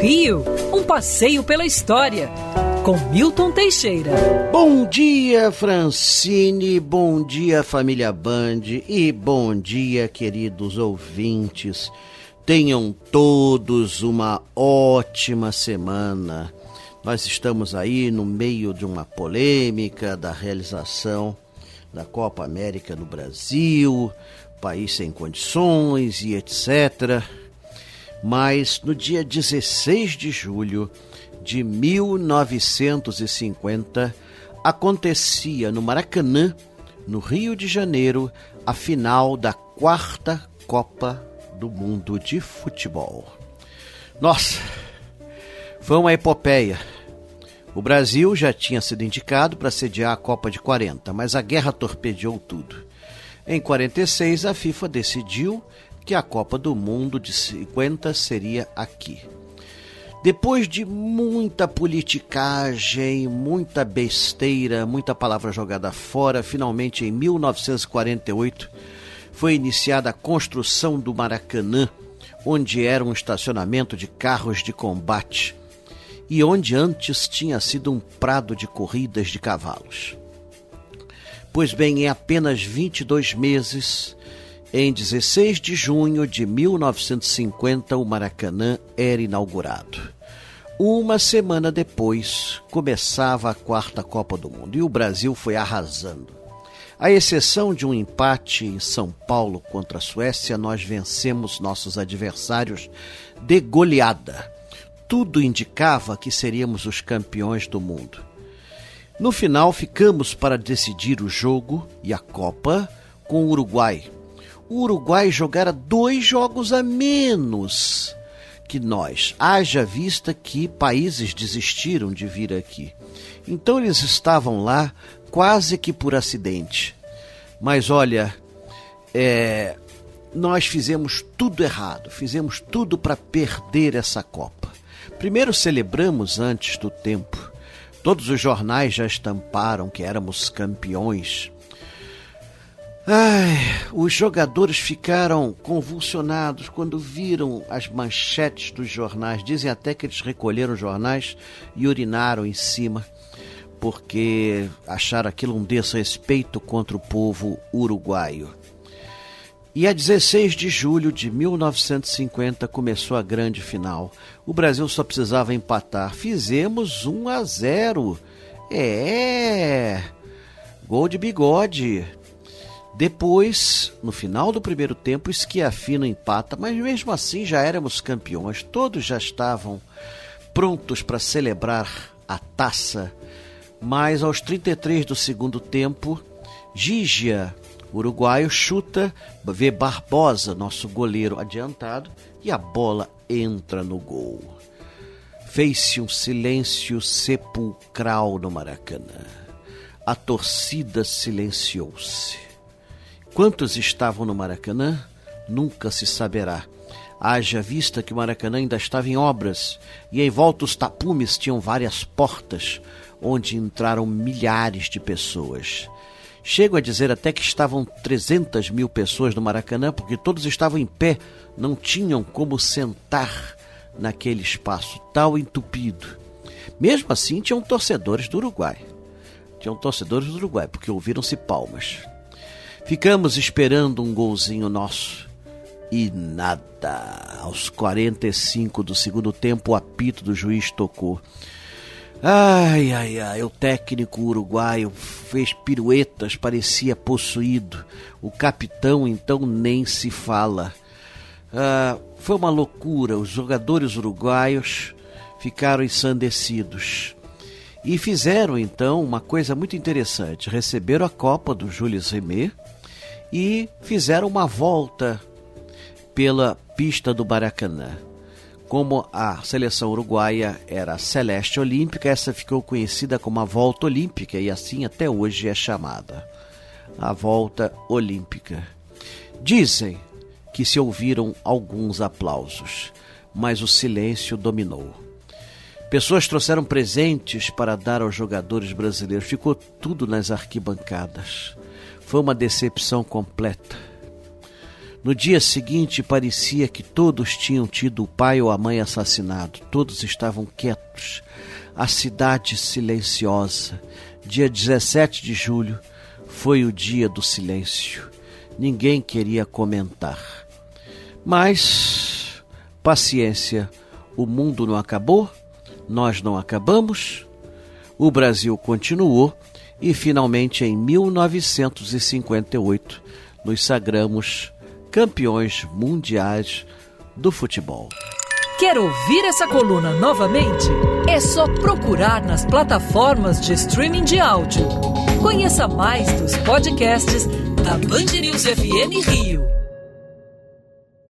Rio, um passeio pela história, com Milton Teixeira. Bom dia, Francine, bom dia, família Band e bom dia, queridos ouvintes. Tenham todos uma ótima semana. Nós estamos aí no meio de uma polêmica da realização da Copa América no Brasil, país sem condições e etc. Mas no dia 16 de julho de 1950 acontecia no Maracanã, no Rio de Janeiro, a final da quarta Copa do mundo de futebol. Nossa, foi uma epopeia. O Brasil já tinha sido indicado para sediar a Copa de 40, mas a guerra torpedeou tudo. Em 46, a FIFA decidiu que a Copa do Mundo de 50 seria aqui. Depois de muita politicagem, muita besteira, muita palavra jogada fora, finalmente em 1948 foi iniciada a construção do Maracanã, onde era um estacionamento de carros de combate e onde antes tinha sido um prado de corridas de cavalos. Pois bem, em apenas 22 meses, em 16 de junho de 1950, o Maracanã era inaugurado. Uma semana depois, começava a quarta Copa do Mundo e o Brasil foi arrasando. À exceção de um empate em São Paulo contra a Suécia, nós vencemos nossos adversários de goleada. Tudo indicava que seríamos os campeões do mundo. No final, ficamos para decidir o jogo e a Copa com o Uruguai. O Uruguai jogara dois jogos a menos que nós, haja vista que países desistiram de vir aqui. Então eles estavam lá quase que por acidente. Mas olha, é, nós fizemos tudo errado, fizemos tudo para perder essa Copa. Primeiro celebramos antes do tempo. Todos os jornais já estamparam que éramos campeões. Ai, os jogadores ficaram convulsionados quando viram as manchetes dos jornais. Dizem até que eles recolheram os jornais e urinaram em cima porque acharam aquilo um desrespeito contra o povo uruguaio. E a 16 de julho de 1950 começou a grande final. O Brasil só precisava empatar. Fizemos 1 a 0. É! Gol de bigode. Depois, no final do primeiro tempo, Esquiafino empata, mas mesmo assim já éramos campeões. Todos já estavam prontos para celebrar a taça mas aos 33 do segundo tempo, Gigia, uruguaio, chuta, vê Barbosa, nosso goleiro adiantado, e a bola entra no gol. Fez-se um silêncio sepulcral no Maracanã. A torcida silenciou-se. Quantos estavam no Maracanã? Nunca se saberá. Haja vista que o Maracanã ainda estava em obras e em volta os tapumes tinham várias portas, onde entraram milhares de pessoas. Chego a dizer até que estavam 300 mil pessoas no Maracanã, porque todos estavam em pé, não tinham como sentar naquele espaço tal entupido. Mesmo assim, tinham torcedores do Uruguai. Tinham torcedores do Uruguai, porque ouviram-se palmas. Ficamos esperando um golzinho nosso. E nada. Aos 45 do segundo tempo, o apito do juiz tocou. Ai, ai, ai, o técnico uruguaio fez piruetas, parecia possuído. O capitão, então, nem se fala. Ah, foi uma loucura. Os jogadores uruguaios ficaram ensandecidos. E fizeram, então, uma coisa muito interessante. Receberam a Copa do Jules Rimet e fizeram uma volta pela pista do Baracanã. Como a seleção uruguaia era celeste olímpica, essa ficou conhecida como a volta olímpica e assim até hoje é chamada. A volta olímpica. Dizem que se ouviram alguns aplausos, mas o silêncio dominou. Pessoas trouxeram presentes para dar aos jogadores brasileiros, ficou tudo nas arquibancadas. Foi uma decepção completa. No dia seguinte, parecia que todos tinham tido o pai ou a mãe assassinado. Todos estavam quietos. A cidade silenciosa. Dia 17 de julho foi o dia do silêncio. Ninguém queria comentar. Mas, paciência, o mundo não acabou, nós não acabamos, o Brasil continuou e finalmente em 1958 nos sagramos campeões mundiais do futebol. Quer ouvir essa coluna novamente? É só procurar nas plataformas de streaming de áudio. Conheça mais dos podcasts da Band News FM Rio.